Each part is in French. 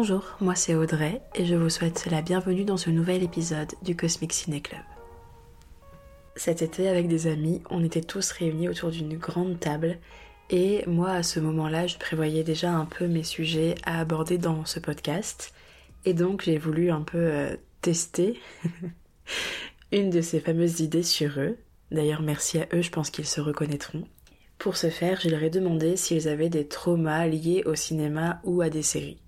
Bonjour, moi c'est Audrey et je vous souhaite la bienvenue dans ce nouvel épisode du Cosmic Ciné Club. Cet été, avec des amis, on était tous réunis autour d'une grande table et moi à ce moment-là, je prévoyais déjà un peu mes sujets à aborder dans ce podcast et donc j'ai voulu un peu euh, tester une de ces fameuses idées sur eux. D'ailleurs, merci à eux, je pense qu'ils se reconnaîtront. Pour ce faire, je leur ai demandé s'ils avaient des traumas liés au cinéma ou à des séries.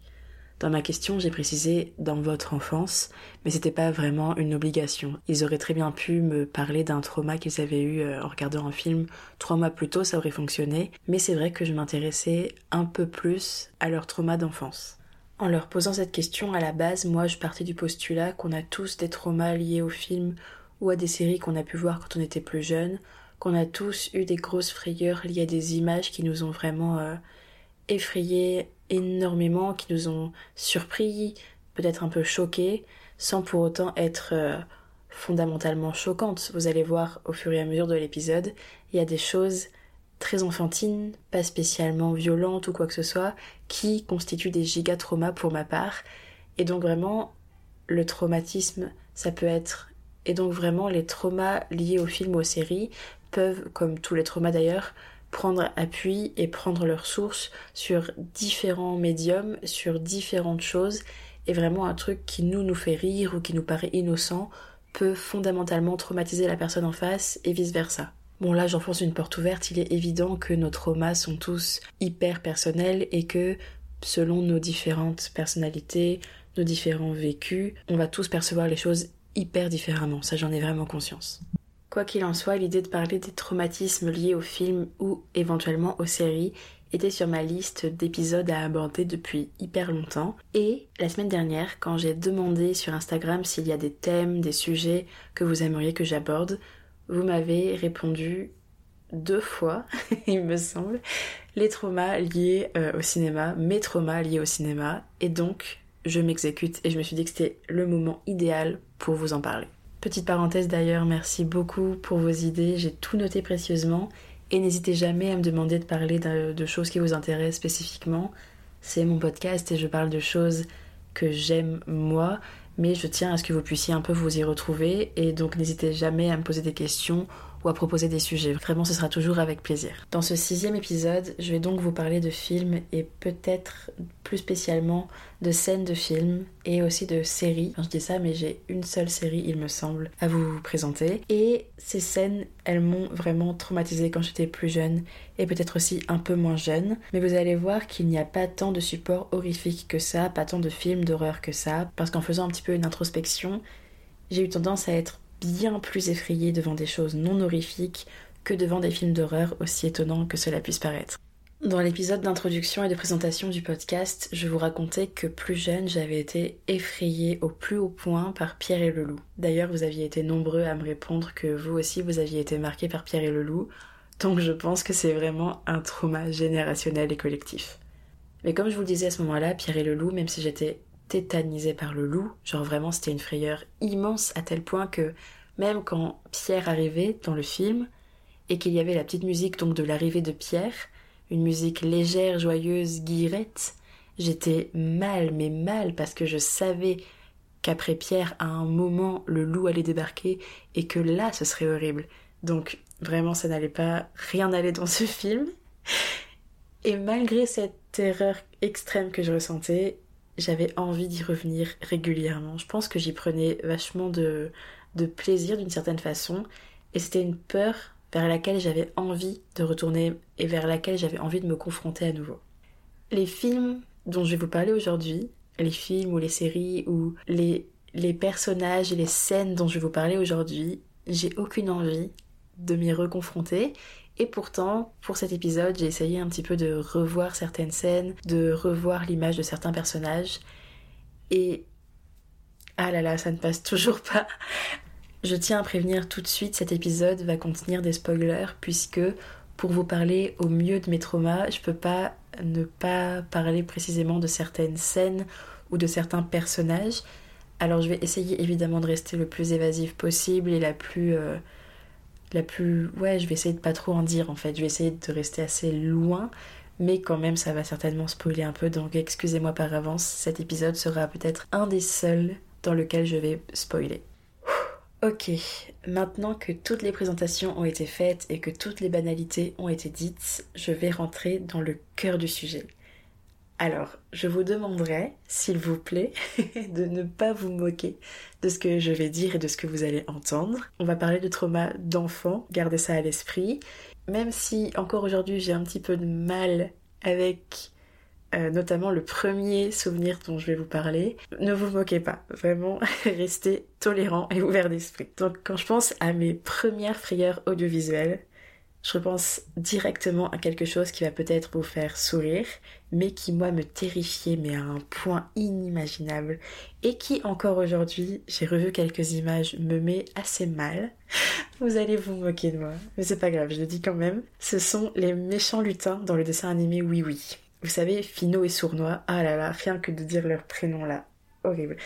Dans ma question, j'ai précisé dans votre enfance, mais c'était pas vraiment une obligation. Ils auraient très bien pu me parler d'un trauma qu'ils avaient eu euh, en regardant un film trois mois plus tôt, ça aurait fonctionné, mais c'est vrai que je m'intéressais un peu plus à leur trauma d'enfance. En leur posant cette question à la base, moi je partais du postulat qu'on a tous des traumas liés au film ou à des séries qu'on a pu voir quand on était plus jeune, qu'on a tous eu des grosses frayeurs liées à des images qui nous ont vraiment euh, effrayés énormément, qui nous ont surpris, peut-être un peu choqués, sans pour autant être euh, fondamentalement choquantes. Vous allez voir au fur et à mesure de l'épisode, il y a des choses très enfantines, pas spécialement violentes ou quoi que ce soit, qui constituent des giga-traumas pour ma part. Et donc vraiment, le traumatisme, ça peut être... Et donc vraiment, les traumas liés au film ou aux séries peuvent, comme tous les traumas d'ailleurs, prendre appui et prendre leur source sur différents médiums, sur différentes choses, et vraiment un truc qui nous nous fait rire ou qui nous paraît innocent peut fondamentalement traumatiser la personne en face et vice versa. Bon là j'enfonce une porte ouverte, il est évident que nos traumas sont tous hyper personnels et que selon nos différentes personnalités, nos différents vécus, on va tous percevoir les choses hyper différemment, ça j'en ai vraiment conscience. Quoi qu'il en soit, l'idée de parler des traumatismes liés aux films ou éventuellement aux séries était sur ma liste d'épisodes à aborder depuis hyper longtemps. Et la semaine dernière, quand j'ai demandé sur Instagram s'il y a des thèmes, des sujets que vous aimeriez que j'aborde, vous m'avez répondu deux fois, il me semble, les traumas liés euh, au cinéma, mes traumas liés au cinéma. Et donc, je m'exécute et je me suis dit que c'était le moment idéal pour vous en parler. Petite parenthèse d'ailleurs, merci beaucoup pour vos idées, j'ai tout noté précieusement. Et n'hésitez jamais à me demander de parler de, choses qui vous intéressent spécifiquement. C'est mon podcast et je parle de choses que j'aime moi, mais je tiens à ce que vous puissiez un peu vous y retrouver. Et donc n'hésitez jamais à me poser des questions ou à proposer des sujets. Vraiment, ce sera toujours avec plaisir. Dans ce sixième épisode, je vais donc vous parler de films et peut-être plus spécialement de scènes de films et aussi de séries. Je dis ça, mais j'ai une seule série, il me semble, à vous présenter. Et ces scènes, elles m'ont vraiment traumatisée quand j'étais plus jeune et peut-être aussi un peu moins jeune. Mais vous allez voir qu'il n'y a pas tant de supports horrifiques que ça, pas tant de films d'horreur que ça, parce qu'en faisant un petit peu une introspection, j'ai eu tendance à être bien plus effrayée devant des choses non horrifiques que devant des films d'horreur aussi étonnants que cela puisse paraître. Dans l'épisode d'introduction et de présentation du podcast, je vous racontais que plus jeune, j'avais été effrayée au plus haut point par Pierre et le loup. D'ailleurs, vous aviez été nombreux à me répondre que vous aussi vous aviez été marqué par Pierre et le loup, donc je pense que c'est vraiment un trauma générationnel et collectif. Mais comme je vous le disais à ce moment-là, Pierre et le loup, même si j'étais tétanisé par le loup. Genre vraiment c'était une frayeur immense à tel point que même quand Pierre arrivait dans le film et qu'il y avait la petite musique donc de l'arrivée de Pierre, une musique légère, joyeuse, guirette, j'étais mal, mais mal parce que je savais qu'après Pierre, à un moment, le loup allait débarquer et que là, ce serait horrible. Donc, vraiment, ça n'allait pas, rien n'allait dans ce film. Et malgré cette terreur extrême que je ressentais, j'avais envie d'y revenir régulièrement. Je pense que j'y prenais vachement de, de plaisir d'une certaine façon. Et c'était une peur vers laquelle j'avais envie de retourner et vers laquelle j'avais envie de me confronter à nouveau. Les films dont je vais vous parler aujourd'hui, les films ou les séries ou les, les personnages et les scènes dont je vais vous parler aujourd'hui, j'ai aucune envie de m'y reconfronter et pourtant, pour cet épisode, j'ai essayé un petit peu de revoir certaines scènes, de revoir l'image de certains personnages. Et... Ah là là, ça ne passe toujours pas. Je tiens à prévenir tout de suite, cet épisode va contenir des spoilers puisque pour vous parler au mieux de mes traumas, je peux pas ne pas parler précisément de certaines scènes ou de certains personnages. Alors je vais essayer évidemment de rester le plus évasif possible et la plus euh, la plus... Ouais, je vais essayer de pas trop en dire en fait. Je vais essayer de rester assez loin. mais quand même ça va certainement spoiler un peu, donc excusez-moi par avance, cet épisode sera peut-être un des seuls dans lequel je vais spoiler. Ok, maintenant que toutes les présentations ont été faites et que toutes les banalités ont été dites, je vais rentrer dans le cœur du sujet. Alors, je vous demanderai, s'il vous plaît, de ne pas vous moquer de ce que je vais dire et de ce que vous allez entendre. On va parler de trauma d'enfant, gardez ça à l'esprit. Même si encore aujourd'hui j'ai un petit peu de mal avec euh, notamment le premier souvenir dont je vais vous parler. Ne vous moquez pas, vraiment, restez tolérant et ouvert d'esprit. Donc quand je pense à mes premières frayeurs audiovisuelles, je repense directement à quelque chose qui va peut-être vous faire sourire, mais qui moi me terrifiait, mais à un point inimaginable, et qui encore aujourd'hui, j'ai revu quelques images, me met assez mal. Vous allez vous moquer de moi, mais c'est pas grave, je le dis quand même. Ce sont les méchants lutins dans le dessin animé Oui Oui. Vous savez, Fino et Sournois, ah là là, rien que de dire leur prénom là, horrible.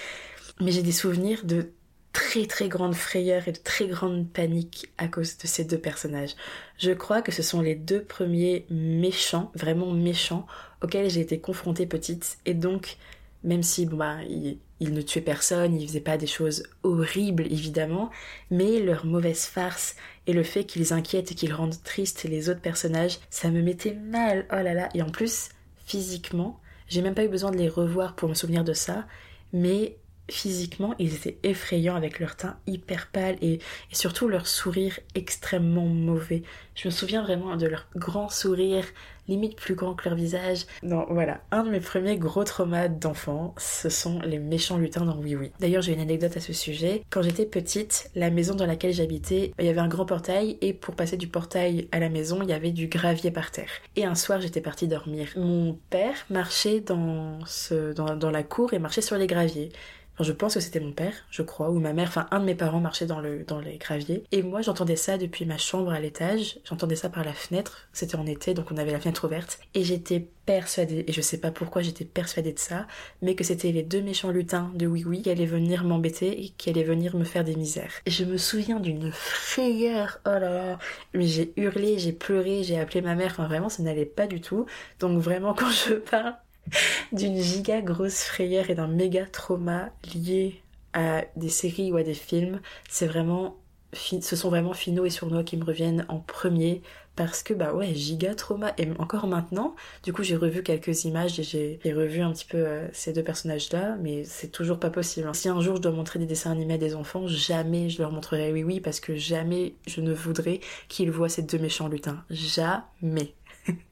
Mais j'ai des souvenirs de très très grande frayeur et de très grande panique à cause de ces deux personnages. Je crois que ce sont les deux premiers méchants, vraiment méchants, auxquels j'ai été confrontée petite et donc même si bon bah ils, ne tuaient personne, ils faisaient pas des choses horribles évidemment, mais leur mauvaise farce et le fait qu'ils inquiètent et qu'ils rendent tristes les autres personnages, ça me mettait mal. Oh là là, et en plus physiquement. J'ai même pas eu besoin de les revoir pour me souvenir de ça, mais physiquement, ils étaient effrayants avec leur teint hyper pâle et, surtout leur sourire extrêmement mauvais. Je me souviens vraiment de leur grand sourire, limite plus grand que leur visage. Non, voilà, un de mes premiers gros traumas d'enfant, ce sont les méchants lutins dans Oui Oui. D'ailleurs, j'ai une anecdote à ce sujet. Quand j'étais petite, la maison dans laquelle j'habitais, il y avait un grand portail et pour passer du portail à la maison, il y avait du gravier par terre. Et un soir, j'étais partie dormir. Mon père marchait dans, ce, dans, dans la cour et marchait sur les graviers je pense que c'était mon père, je crois, ou ma mère, enfin un de mes parents marchait dans, le, dans les graviers. Et moi j'entendais ça depuis ma chambre à l'étage, j'entendais ça par la fenêtre, c'était en été donc on avait la fenêtre ouverte. Et j'étais persuadée, et je sais pas pourquoi j'étais persuadée de ça, mais que c'était les deux méchants lutins de Oui Oui qui allaient venir m'embêter et qui allaient venir me faire des misères. Et je me souviens d'une frayeur, oh là là, mais j'ai hurlé, j'ai pleuré, j'ai appelé ma mère, enfin vraiment ça n'allait pas du tout. Donc vraiment quand je parle d'une giga grosse frayeur et d'un méga trauma lié à des séries ou à des films, c'est vraiment ce sont vraiment Fino et Sournois qui me reviennent en premier parce que bah ouais giga trauma. Et encore maintenant du coup j'ai revu quelques images et j'ai revu un petit peu euh, ces deux personnages là mais c'est toujours pas possible si un jour je dois montrer des dessins animés à des enfants jamais je leur montrerai oui oui parce que jamais je ne voudrais qu'ils voient ces deux méchants lutins. Jamais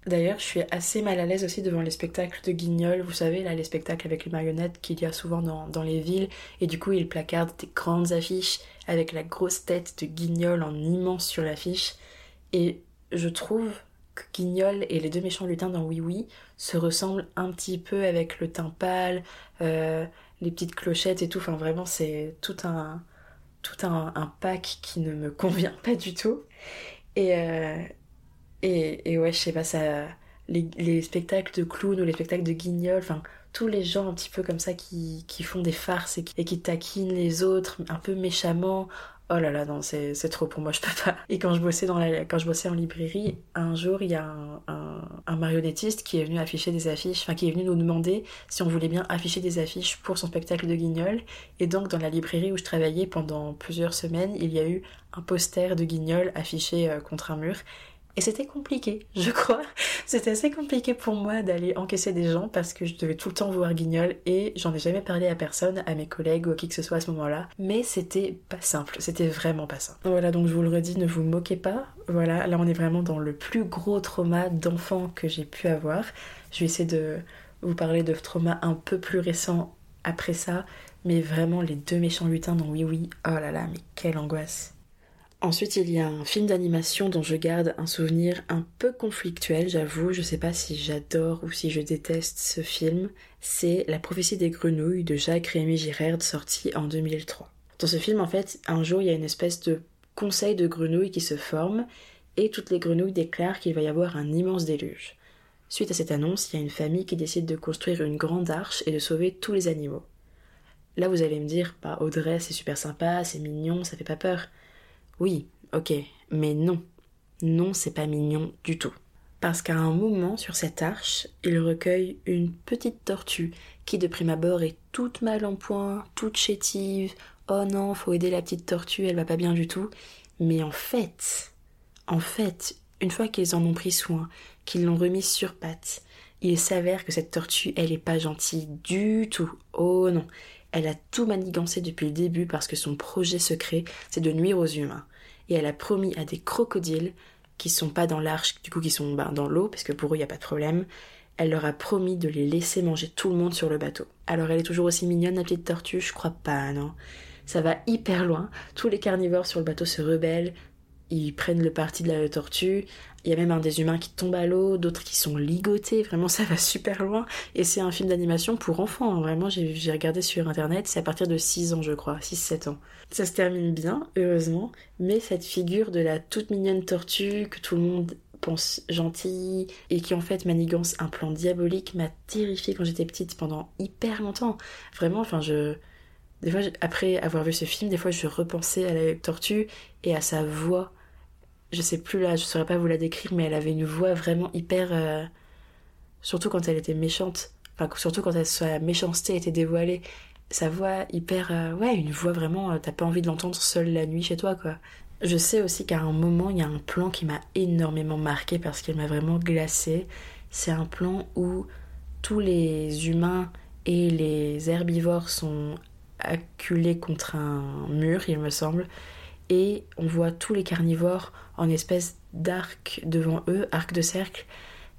D'ailleurs, je suis assez mal à l'aise aussi devant les spectacles de guignol. Vous savez, là, les spectacles avec les marionnettes qu'il y a souvent dans, les villes. Et du coup, ils placardent des grandes affiches avec la grosse tête de guignol en immense sur l'affiche. Et je trouve que Guignol et les deux méchants lutins dans Oui Oui se ressemblent un petit peu avec le teint pâle, euh, les petites clochettes et tout. Enfin, vraiment, c'est tout un, tout un, un, pack qui ne me convient pas du tout. Et, euh, et, ouais, je sais pas, ça. Les, spectacles de clowns ou les spectacles de guignols, enfin, tous les gens un petit peu comme ça qui, font des farces et qui, taquinent les autres un peu méchamment. Oh là là, non, c'est trop pour moi, je peux pas. Et quand je bossais, dans la, quand je bossais en librairie, un jour, il y a un, un, marionnettiste qui est venu afficher des affiches, enfin, qui est venu nous demander si on voulait bien afficher des affiches pour son spectacle de guignol. Et donc, dans la librairie où je travaillais pendant plusieurs semaines, il y a eu un poster de guignol affiché euh, contre un mur. Et c'était compliqué, je crois. C'était assez compliqué pour moi d'aller encaisser des gens parce que je devais tout le temps voir Guignol et j'en ai jamais parlé à personne, à mes collègues ou à qui que ce soit à ce moment-là. Mais c'était pas simple, c'était vraiment pas simple. Voilà, donc je vous le redis, ne vous moquez pas. Voilà, là on est vraiment dans le plus gros trauma d'enfant que j'ai pu avoir. Je vais essayer de vous parler de trauma un peu plus récent après ça, mais vraiment les deux méchants lutins dans Oui Oui, oh là là, mais quelle angoisse. Ensuite, il y a un film d'animation dont je garde un souvenir un peu conflictuel, j'avoue. Je sais pas si j'adore ou si je déteste ce film. C'est La prophétie des grenouilles de Jacques Rémy Girard, sorti en 2003. Dans ce film, en fait, un jour, il y a une espèce de conseil de grenouilles qui se forme et toutes les grenouilles déclarent qu'il va y avoir un immense déluge. Suite à cette annonce, il y a une famille qui décide de construire une grande arche et de sauver tous les animaux. Là, vous allez me dire, bah, Audrey, c'est super sympa, c'est mignon, ça fait pas peur. Oui, ok, mais non. Non, c'est pas mignon du tout. parce qu'à un moment sur cette arche, il recueille une petite tortue qui de prime abord est toute mal en point, toute chétive. Oh non, faut aider la petite tortue, elle va pas bien du tout. Mais en fait, en fait, une fois qu'ils en ont pris soin, qu'ils l'ont remise sur pattes, il s'avère que cette tortue, elle est pas gentille du tout. Oh non, elle a tout manigancé depuis le début parce que son projet secret, c'est de nuire aux humains. Et elle a promis à des crocodiles qui sont pas dans l'arche, du coup qui sont ben, dans l'eau, parce que pour eux il n'y a pas de problème, elle leur a promis de les laisser manger tout le monde sur le bateau. Alors elle est toujours aussi mignonne la petite tortue, je crois pas, non. Ça va hyper loin, tous les carnivores sur le bateau se rebellent, ils prennent le parti de la tortue. Il y a même un des humains qui tombe à l'eau, d'autres qui sont ligotés. Vraiment, ça va super loin. Et c'est un film d'animation pour enfants. Hein. Vraiment, j'ai regardé sur internet. C'est à partir de 6 ans, je crois. 6-7 ans. Ça se termine bien, heureusement. Mais cette figure de la toute mignonne tortue que tout le monde pense gentille et qui en fait manigance un plan diabolique m'a terrifiée quand j'étais petite pendant hyper longtemps. Vraiment, enfin, je. Des fois, après avoir vu ce film, des fois, je repensais à la tortue et à sa voix je sais plus là, je saurais pas vous la décrire, mais elle avait une voix vraiment hyper. Euh, surtout quand elle était méchante. Enfin, surtout quand elle, sa méchanceté était dévoilée. Sa voix hyper. Euh, ouais, une voix vraiment. Euh, t'as pas envie de l'entendre seule la nuit chez toi, quoi. Je sais aussi qu'à un moment, il y a un plan qui m'a énormément marqué parce qu'il m'a vraiment glacé. C'est un plan où tous les humains et les herbivores sont acculés contre un mur, il me semble et on voit tous les carnivores en espèce d'arc devant eux, arc de cercle,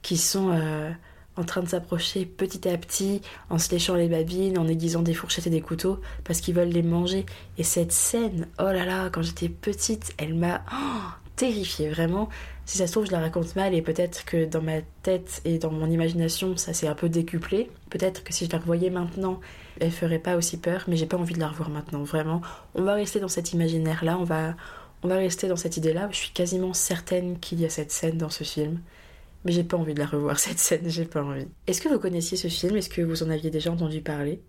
qui sont euh, en train de s'approcher petit à petit, en se les babines, en aiguisant des fourchettes et des couteaux, parce qu'ils veulent les manger. Et cette scène, oh là là, quand j'étais petite, elle m'a oh, terrifiée, vraiment. Si ça se trouve, je la raconte mal et peut-être que dans ma tête et dans mon imagination, ça s'est un peu décuplé. Peut-être que si je la revoyais maintenant, elle ferait pas aussi peur, mais j'ai pas envie de la revoir maintenant, vraiment. On va rester dans cet imaginaire-là, on va, on va rester dans cette idée-là. Je suis quasiment certaine qu'il y a cette scène dans ce film. Mais j'ai pas envie de la revoir, cette scène, j'ai pas envie. Est-ce que vous connaissiez ce film? Est-ce que vous en aviez déjà entendu parler?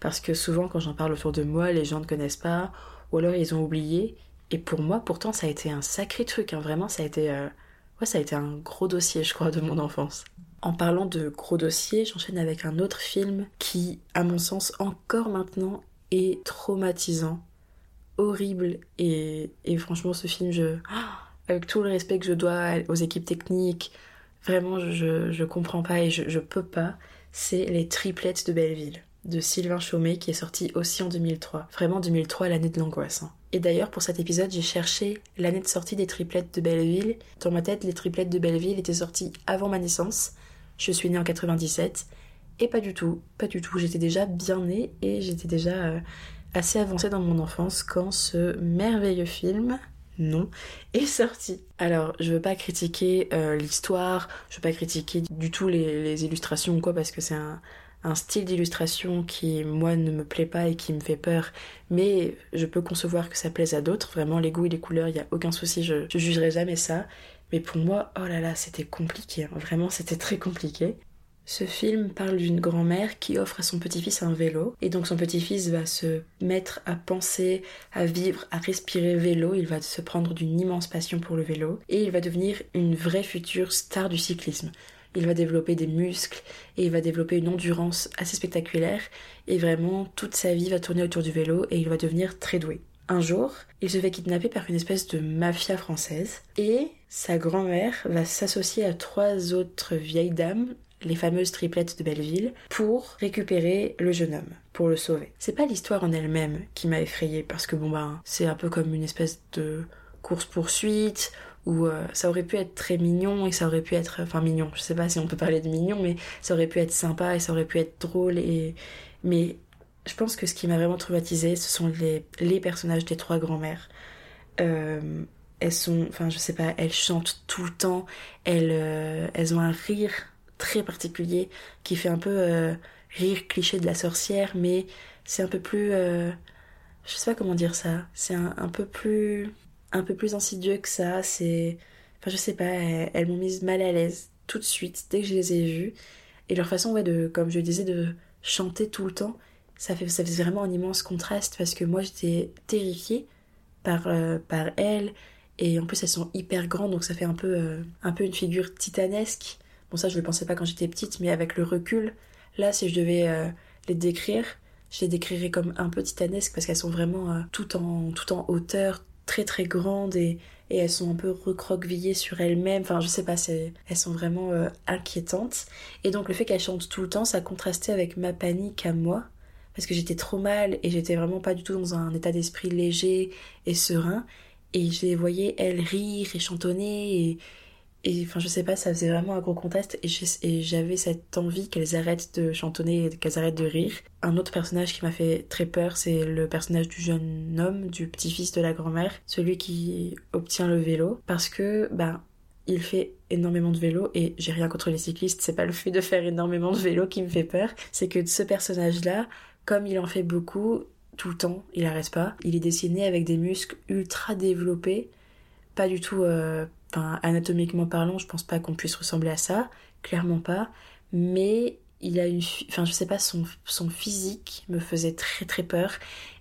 Parce que souvent, quand j'en parle autour de moi, les gens ne connaissent pas, ou alors ils ont oublié. Et pour moi, pourtant, ça a été un sacré truc, hein. vraiment, ça a été. Euh, ouais, ça a été un gros dossier, je crois, de mon enfance. En parlant de gros dossiers, j'enchaîne avec un autre film qui, à mon sens, encore maintenant, est traumatisant, horrible, et, franchement, ce film, je. Avec tout le respect que je dois aux équipes techniques, vraiment, je, je comprends pas et je, peux pas. C'est Les Triplettes de Belleville de Sylvain Chaumet qui est sorti aussi en 2003. Vraiment 2003, l'année de l'angoisse. Hein. Et d'ailleurs, pour cet épisode, j'ai cherché l'année de sortie des triplettes de Belleville. Dans ma tête, les triplettes de Belleville étaient sorties avant ma naissance. Je suis née en 97. Et pas du tout, pas du tout. J'étais déjà bien née et j'étais déjà euh, assez avancée dans mon enfance quand ce merveilleux film, non, est sorti. Alors, je veux pas critiquer euh, l'histoire, je veux pas critiquer du tout les, illustrations ou quoi parce que c'est un, un style d'illustration qui, moi, ne me plaît pas et qui me fait peur, mais je peux concevoir que ça plaise à d'autres. Vraiment, les goûts et les couleurs, il n'y a aucun souci, je, je jugerai jamais ça. Mais pour moi, oh là là, c'était compliqué. Hein. Vraiment, c'était très compliqué. Ce film parle d'une grand-mère qui offre à son petit-fils un vélo. Et donc son petit-fils va se mettre à penser, à vivre, à respirer vélo. Il va se prendre d'une immense passion pour le vélo. Et il va devenir une vraie future star du cyclisme il va développer des muscles et il va développer une endurance assez spectaculaire et vraiment toute sa vie va tourner autour du vélo et il va devenir très doué. Un jour, il se fait kidnapper par une espèce de mafia française et sa grand-mère va s'associer à trois autres vieilles dames les fameuses triplettes de Belleville, pour récupérer le jeune homme, pour le sauver. C'est pas l'histoire en elle-même qui m'a effrayée, parce que bon ben, c'est un peu comme une espèce de course-poursuite, où euh, ça aurait pu être très mignon et ça aurait pu être enfin mignon je sais pas si on peut parler de mignon mais ça aurait pu être sympa et ça aurait pu être drôle et mais je pense que ce qui m'a vraiment traumatisée ce sont les, personnages des trois grand-mères euh, elles sont enfin je sais pas elles chantent tout le temps elles euh, elles ont un rire très particulier qui fait un peu rire cliché de la sorcière mais c'est un peu plus je sais pas comment dire ça c'est un peu plus un peu plus insidieux que ça. C'est. Enfin, je sais pas, elles, m'ont mise mal à l'aise tout de suite dès que je les ai vues. Et leur façon, ouais, de, comme je disais, de chanter tout le temps, ça, fait, ça faisait vraiment un immense contraste parce que moi j'étais terrifiée par, euh, par elles Et en plus, elles sont hyper grandes, donc ça fait un peu, euh, un peu une figure titanesque. Bon, ça, je le pensais pas quand j'étais petite, mais avec le recul, là, si je devais euh, les décrire, je les décrirais comme un peu titanesques parce qu'elles sont vraiment euh, tout, en, tout en hauteur, très très grandes et, et elles sont un peu recroquevillées sur elles-mêmes. Enfin, je sais pas, elles sont vraiment inquiétantes. Et donc, le fait qu'elles chantent tout le temps, ça contrastait avec ma panique à moi parce que j'étais trop mal et j'étais vraiment pas du tout dans un état d'esprit léger et serein. Et je les voyais, elles, rire et chantonner. Et, et enfin, je sais pas, ça faisait vraiment un gros contraste. Et j'avais cette envie qu'elles arrêtent de chantonner et qu'elles arrêtent de rire. Un autre personnage qui m'a fait très peur, c'est le personnage du jeune homme, du petit-fils de la grand-mère, celui qui obtient le vélo. Parce que, ben, il fait énormément de vélo et j'ai rien contre les cyclistes, c'est pas le fait de faire énormément de vélo qui me fait peur, c'est que ce personnage-là, comme il en fait beaucoup, tout le temps, il n'arrête pas. Il est dessiné avec des muscles ultra développés, pas du tout, euh, anatomiquement parlant, je pense pas qu'on puisse ressembler à ça, clairement pas, mais il a une, enfin je sais pas, son, son physique me faisait très très peur.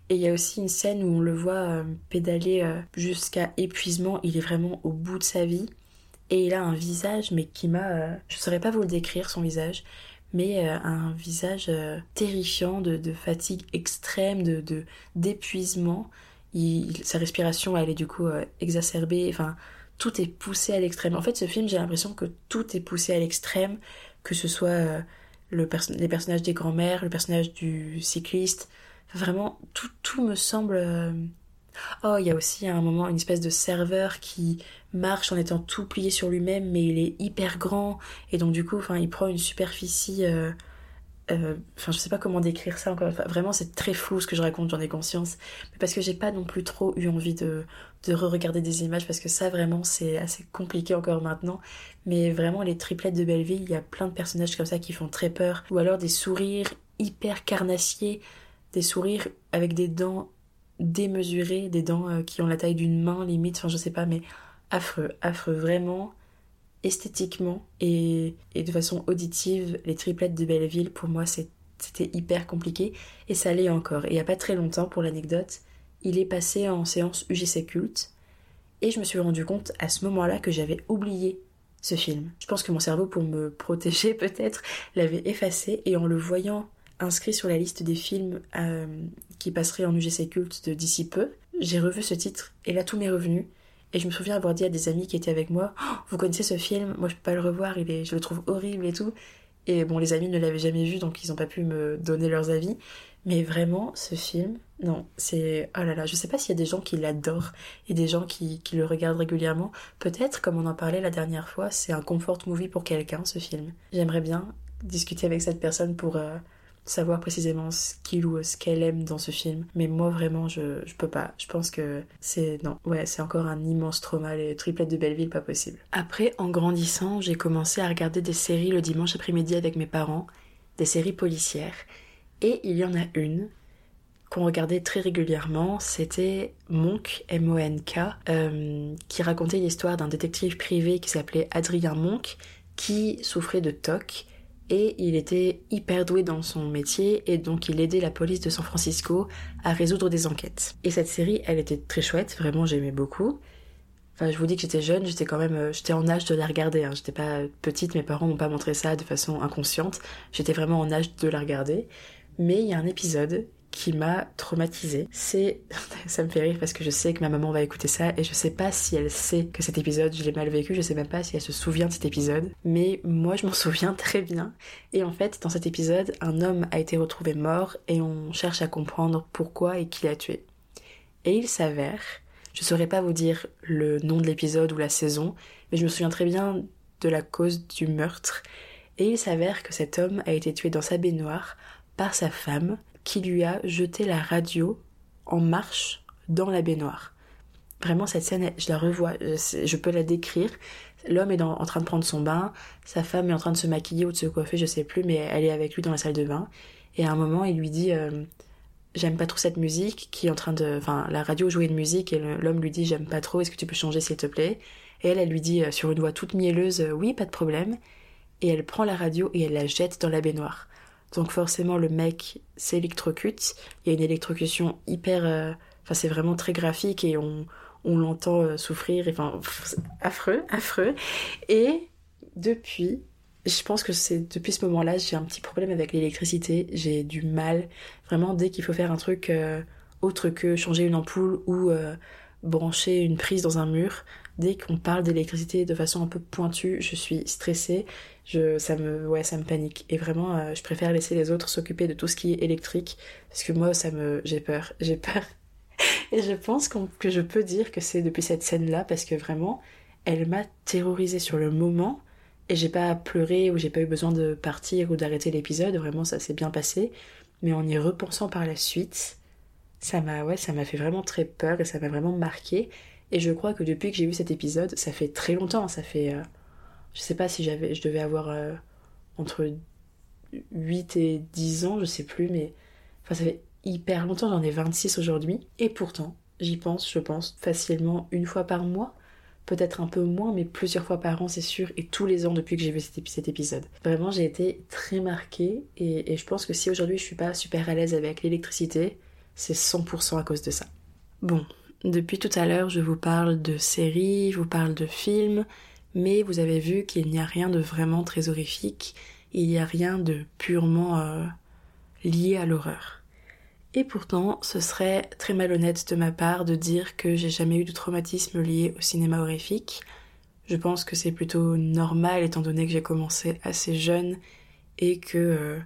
Et il y a aussi une scène où on le voit euh, pédaler euh, jusqu'à épuisement, il est vraiment au bout de sa vie. Et il a un visage, mais qui m'a... je saurais pas vous le décrire, son visage, mais euh, un visage euh, terrifiant de, fatigue extrême, de d'épuisement. sa respiration, elle est du coup euh, exacerbée. Enfin, tout est poussé à l'extrême. En fait, ce film, j'ai l'impression que tout est poussé à l'extrême, que ce soit le les personnages des grands-mères, le personnage du cycliste. Vraiment, tout, tout me semble Oh, il y a aussi à un moment une espèce de serveur qui marche en étant tout plié sur lui-même, mais il est hyper grand, et donc du coup, il prend une superficie. Euh, euh, enfin, je sais pas comment décrire ça encore. vraiment, c'est très flou ce que je raconte, j'en ai conscience. Mais parce que j'ai pas non plus trop eu envie de, de re-regarder des images, parce que ça, vraiment, c'est assez compliqué encore maintenant. Mais vraiment, les triplettes de Belleville, il y a plein de personnages comme ça qui font très peur. Ou alors des sourires hyper carnassiers, des sourires avec des dents démesurées, des dents euh, qui ont la taille d'une main limite, enfin je sais pas, mais affreux, affreux, vraiment esthétiquement et, de façon auditive, les triplettes de Belleville, pour moi c'était hyper compliqué et ça l'est encore. Et il n'y a pas très longtemps, pour l'anecdote, il est passé en séance UGC culte et je me suis rendu compte à ce moment-là que j'avais oublié ce film. Je pense que mon cerveau, pour me protéger peut-être, l'avait effacé et en le voyant inscrit sur la liste des films euh, qui passeraient en UGC culte de d'ici peu, j'ai revu ce titre et là tout m'est revenu. Et je me souviens avoir dit à des amis qui étaient avec moi oh, Vous connaissez ce film? Moi je peux pas le revoir, il est, je le trouve horrible et tout. Et bon, les amis ne l'avaient jamais vu donc ils n'ont pas pu me donner leurs avis. Mais vraiment, ce film, non, c'est. Oh là là, je sais pas s'il y a des gens qui l'adorent et des gens qui, qui le regardent régulièrement. Peut-être, comme on en parlait la dernière fois, c'est un comfort movie pour quelqu'un, ce film. J'aimerais bien discuter avec cette personne pour. Euh, savoir précisément ce qu'il ou ce qu'elle aime dans ce film. Mais moi, vraiment, je, je peux pas. Je pense que c'est. Non, ouais, c'est encore un immense trauma. Les triplettes de Belleville, pas possible. Après, en grandissant, j'ai commencé à regarder des séries le dimanche après-midi avec mes parents, des séries policières. Et il y en a une qu'on regardait très régulièrement, c'était Monk, M-O-N-K, euh, qui racontait l'histoire d'un détective privé qui s'appelait Adrien Monk, qui souffrait de TOC et il était hyper doué dans son métier et donc il aidait la police de San Francisco à résoudre des enquêtes. Et cette série, elle était très chouette, vraiment j'aimais beaucoup. Enfin, je vous dis que j'étais jeune, j'étais quand même, euh, j'étais en âge de la regarder. Hein. J'étais pas petite, mes parents m'ont pas montré ça de façon inconsciente. J'étais vraiment en âge de la regarder. Mais il y a un épisode qui m'a traumatisée. C'est. ça me fait rire parce que je sais que ma maman va écouter ça et je sais pas si elle sait que cet épisode, je l'ai mal vécu, je sais même pas si elle se souvient de cet épisode. Mais moi, je m'en souviens très bien. Et en fait, dans cet épisode, un homme a été retrouvé mort et on cherche à comprendre pourquoi et qui l'a tué. Et il s'avère. Je saurais pas vous dire le nom de l'épisode ou la saison, mais je me souviens très bien de la cause du meurtre. Et il s'avère que cet homme a été tué dans sa baignoire par sa femme qui lui a jeté la radio en marche dans la baignoire. Vraiment, cette scène, je la revois, je peux la décrire. L'homme est en train de prendre son bain, sa femme est en train de se maquiller ou de se coiffer, je sais plus, mais elle est avec lui dans la salle de bain. Et à un moment, il lui dit euh, J'aime pas trop cette musique, qui est en train de. Enfin, la radio jouait une musique, et l'homme lui dit J'aime pas trop, est-ce que tu peux changer s'il te plaît? Et elle, elle lui dit euh, sur une voix toute mielleuse Oui, pas de problème. Et elle prend la radio et elle la jette dans la baignoire. Donc forcément le mec s'électrocute. Il y a une électrocution hyper... Euh, enfin c'est vraiment très graphique et on, on l'entend euh, souffrir, enfin, affreux, affreux. Et depuis, je pense que c'est depuis ce moment-là, j'ai un petit problème avec l'électricité. J'ai du mal, vraiment, dès qu'il faut faire un truc euh, autre que changer une ampoule ou brancher une prise dans un mur, dès qu'on parle d'électricité de façon un peu pointue, je suis stressée, je, ça me, ouais, ça me panique. Et vraiment, euh, je préfère laisser les autres s'occuper de tout ce qui est électrique, parce que moi, ça me, j'ai peur, j'ai peur. Et je pense que je peux dire que c'est depuis cette scène-là, parce que vraiment, elle m'a terrorisée sur le moment, et j'ai pas pleuré ou j'ai pas eu besoin de partir ou d'arrêter l'épisode, vraiment ça s'est bien passé. Mais en y repensant par la suite, ça m'a ouais, ça m'a fait vraiment très peur et ça m'a vraiment marqué. Et je crois que depuis que j'ai vu cet épisode, ça fait très longtemps, ça fait euh, je sais pas si j'avais je devais avoir euh, entre 8 et 10 ans, je sais plus mais enfin ça fait hyper longtemps, j'en ai 26 aujourd'hui et pourtant, j'y pense, je pense facilement une fois par mois peut-être un peu moins, mais plusieurs fois par an, c'est sûr, et tous les ans depuis que j'ai vu cet, épisode. Vraiment, j'ai été très marquée, et, je pense que si aujourd'hui je suis pas super à l'aise avec l'électricité, c'est 100% à cause de ça. Bon, depuis tout à l'heure, je vous parle de séries, je vous parle de films, mais vous avez vu qu'il n'y a rien de vraiment très horrifique, il n'y a rien de purement euh, lié à l'horreur. Et pourtant, ce serait très malhonnête de ma part de dire que j'ai jamais eu de traumatisme lié au cinéma horrifique. Je pense que c'est plutôt normal étant donné que j'ai commencé assez jeune et que, euh,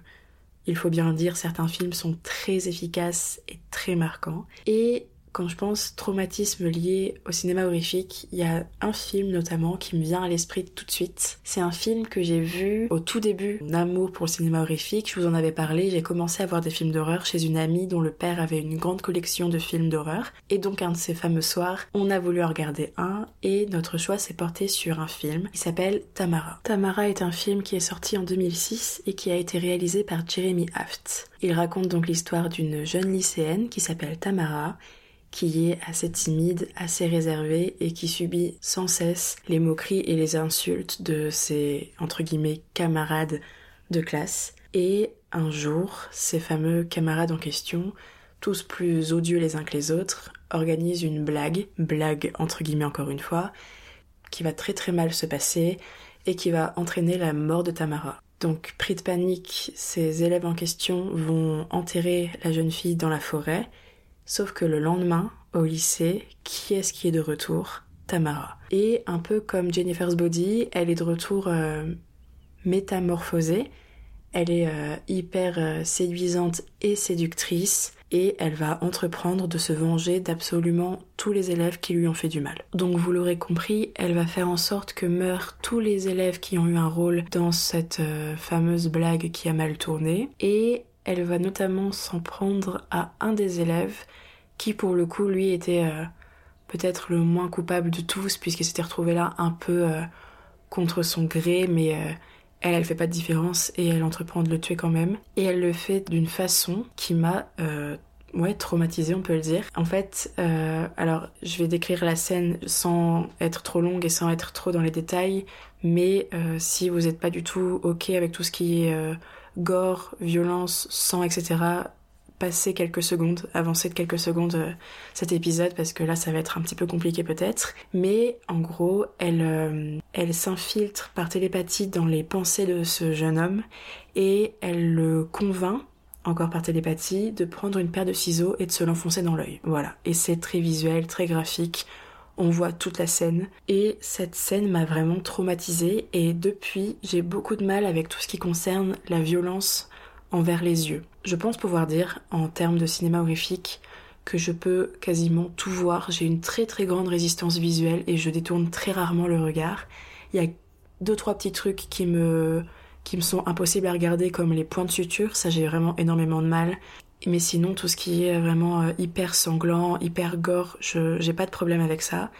il faut bien le dire, certains films sont très efficaces et très marquants. Et quand je pense traumatisme lié au cinéma horrifique, il y a un film notamment qui me vient à l'esprit tout de suite. C'est un film que j'ai vu au tout début mon amour pour le cinéma horrifique. Je vous en avais parlé, j'ai commencé à voir des films d'horreur chez une amie dont le père avait une grande collection de films d'horreur. Et donc un de ces fameux soirs, on a voulu en regarder un et notre choix s'est porté sur un film qui s'appelle Tamara. Tamara est un film qui est sorti en 2006 et qui a été réalisé par Jeremy Aft. Il raconte donc l'histoire d'une jeune lycéenne qui s'appelle Tamara qui est assez timide, assez réservé et qui subit sans cesse les moqueries et les insultes de ses camarades de classe. Et un jour, ces fameux camarades en question, tous plus odieux les uns que les autres, organisent une blague, blague entre guillemets encore une fois, qui va très très mal se passer et qui va entraîner la mort de Tamara. Donc, pris de panique, ces élèves en question vont enterrer la jeune fille dans la forêt Sauf que le lendemain, au lycée, qui est-ce qui est de retour? Tamara. Et un peu comme Jennifer's Body, elle est de retour euh, métamorphosée. Elle est euh, hyper euh, séduisante et séductrice et elle va entreprendre de se venger d'absolument tous les élèves qui lui ont fait du mal. Donc vous l'aurez compris, elle va faire en sorte que meurent tous les élèves qui ont eu un rôle dans cette fameuse blague qui a mal tourné et elle va notamment s'en prendre à un des élèves qui pour le coup lui était euh, peut-être le moins coupable de tous puisqu'il s'était retrouvé là un peu euh, contre son gré mais euh, elle elle fait pas de différence et elle entreprend de le tuer quand même. Et elle le fait d'une façon qui m'a ouais traumatisée on peut le dire. En fait alors je vais décrire la scène sans être trop longue et sans être trop dans les détails mais si vous n'êtes pas du tout ok avec tout ce qui est gore, violence, sang, etc., passer quelques secondes, avancer de quelques secondes euh, cet épisode parce que là ça va être un petit peu compliqué peut-être. Mais en gros, elle, euh, elle s'infiltre par télépathie dans les pensées de ce jeune homme et elle le convainc encore par télépathie, de prendre une paire de ciseaux et de se l'enfoncer dans l'œil. Voilà. Et c'est très visuel, très graphique on voit toute la scène. Et cette scène m'a vraiment traumatisée et depuis j'ai beaucoup de mal avec tout ce qui concerne la violence envers les yeux. Je pense pouvoir dire, en termes de cinéma horrifique, que je peux quasiment tout voir. J'ai une très très grande résistance visuelle et je détourne très rarement le regard. Il y a deux trois petits trucs qui me qui me sont impossibles à regarder comme les points de suture, ça j'ai vraiment énormément de mal. Mais sinon, tout ce qui est vraiment euh, hyper sanglant, hyper gore, je j'ai pas de problème avec ça.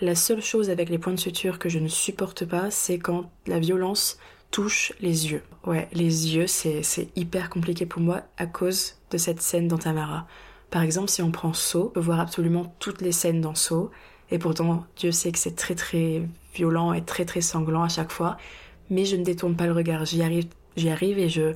La seule chose avec les points de suture que je ne supporte pas, c'est quand la violence touche les yeux. Ouais, les yeux, c'est hyper compliqué pour moi à cause de cette scène dans Tamara. Par exemple, si on prend Saw, on peut voir absolument toutes les scènes dans Saw, et pourtant, Dieu sait que c'est très très violent et très très sanglant à chaque fois, mais je ne détourne pas le regard, j'y arrive, j'y arrive et je,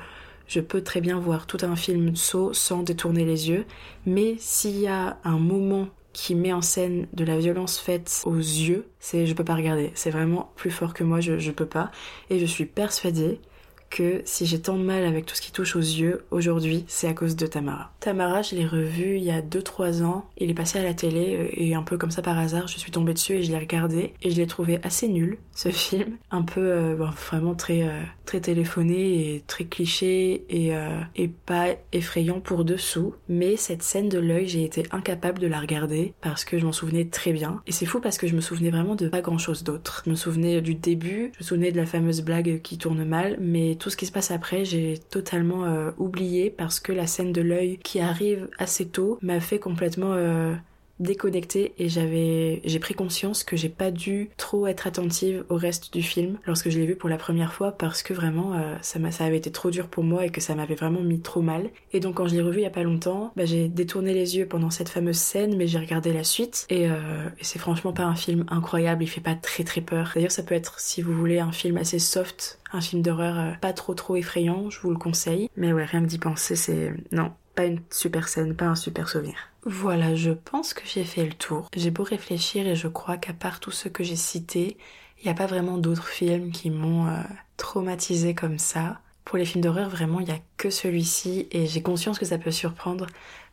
je peux très bien voir tout un film saut sans détourner les yeux, mais s'il y a un moment qui met en scène de la violence faite aux yeux, c'est je peux pas regarder. C'est vraiment plus fort que moi, je, je peux pas. Et je suis persuadée que si j'ai tant de mal avec tout ce qui touche aux yeux aujourd'hui, c'est à cause de Tamara. Tamara, je l'ai revu il y a 2-3 ans. Il est passé à la télé euh, et un peu comme ça par hasard, je suis tombée dessus et je l'ai regardé et je l'ai trouvé assez nul ce film, un peu euh, vraiment très euh, très téléphoné et très cliché et, et pas effrayant pour dessous. Mais cette scène de l'œil, j'ai été incapable de la regarder parce que je m'en souvenais très bien. Et c'est fou parce que je me souvenais vraiment de pas grand chose d'autre. Je me souvenais du début, je me souvenais de la fameuse blague qui tourne mal, mais tout ce qui se passe après, j'ai totalement euh, oublié parce que la scène de l'œil qui arrive assez tôt m'a fait complètement euh, déconnectée et j'avais j'ai pris conscience que j'ai pas dû trop être attentive au reste du film lorsque je l'ai vu pour la première fois parce que vraiment euh, ça m'a ça avait été trop dur pour moi et que ça m'avait vraiment mis trop mal. Et donc quand je l'ai revu il y a pas longtemps bah, j'ai détourné les yeux pendant cette fameuse scène mais j'ai regardé la suite et, et c'est franchement pas un film incroyable il fait pas très très peur. D'ailleurs ça peut être si vous voulez un film assez soft un film d'horreur euh, pas trop trop effrayant, je vous le conseille. Mais ouais, rien que d'y penser, c'est... Non, pas une super scène, pas un super souvenir. Voilà, je pense que j'ai fait le tour. J'ai beau réfléchir et je crois qu'à part tous ceux que j'ai cités, il n'y a pas vraiment d'autres films qui m'ont euh, traumatisé comme ça. Pour les films d'horreur, vraiment, il n'y a que celui-ci et j'ai conscience que ça peut surprendre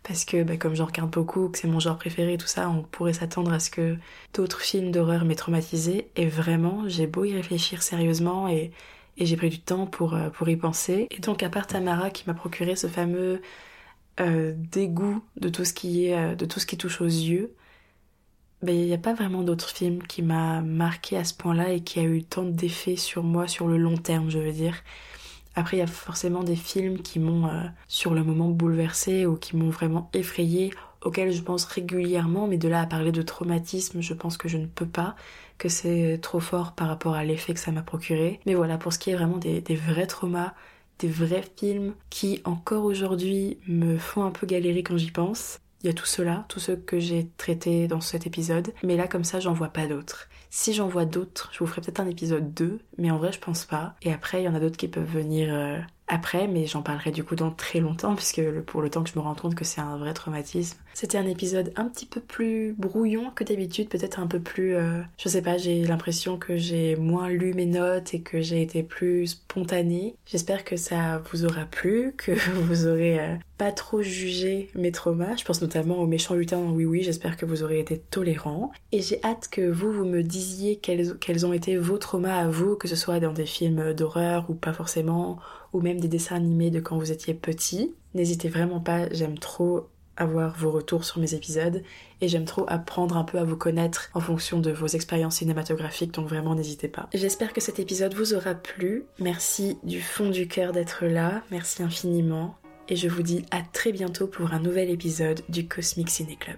parce que bah, comme j'en regarde beaucoup, que c'est mon genre préféré tout ça, on pourrait s'attendre à ce que d'autres films d'horreur m'aient traumatisé et vraiment, j'ai beau y réfléchir sérieusement et et j'ai pris du temps pour, euh, pour y penser. Et donc à part Tamara qui m'a procuré ce fameux euh, dégoût de tout ce qui est euh, de tout ce qui touche aux yeux, il n'y a pas vraiment d'autres films qui m'a marqué à ce point-là et qui a eu tant d'effets sur moi sur le long terme, je veux dire. Après, il y a forcément des films qui m'ont sur le moment bouleversé ou qui m'ont vraiment effrayé, auxquels je pense régulièrement, mais de là à parler de traumatisme, je pense que je ne peux pas que c'est trop fort par rapport à l'effet que ça m'a procuré. Mais voilà, pour ce qui est vraiment des, vrais traumas, des vrais films qui encore aujourd'hui me font un peu galérer quand j'y pense. Il y a tout cela, tous ceux que j'ai traités dans cet épisode, mais là comme ça j'en vois pas d'autres. Si j'en vois d'autres, je vous ferai peut-être un épisode 2, mais en vrai je pense pas. Et après il y en a d'autres qui peuvent venir euh, après, mais j'en parlerai du coup dans très longtemps, puisque pour le temps que je me rends compte que c'est un vrai traumatisme. C'était un épisode un petit peu plus brouillon que d'habitude, peut-être un peu plus... Euh, je sais pas, j'ai l'impression que j'ai moins lu mes notes et que j'ai été plus spontanée. J'espère que ça vous aura plu, que vous aurez euh, pas trop jugé mes traumas. Je pense notamment aux méchants lutins Oui Oui, j'espère que vous aurez été tolérants. Et j'ai hâte que vous, vous me disiez quels, quels ont été vos traumas à vous, que ce soit dans des films d'horreur ou pas forcément ou même des dessins animés de quand vous étiez petit. N'hésitez vraiment pas, j'aime trop avoir vos retours sur mes épisodes et j'aime trop apprendre un peu à vous connaître en fonction de vos expériences cinématographiques, donc vraiment n'hésitez pas. J'espère que cet épisode vous aura plu. Merci du fond du cœur d'être là, merci infiniment et je vous dis à très bientôt pour un nouvel épisode du Cosmic Ciné Club.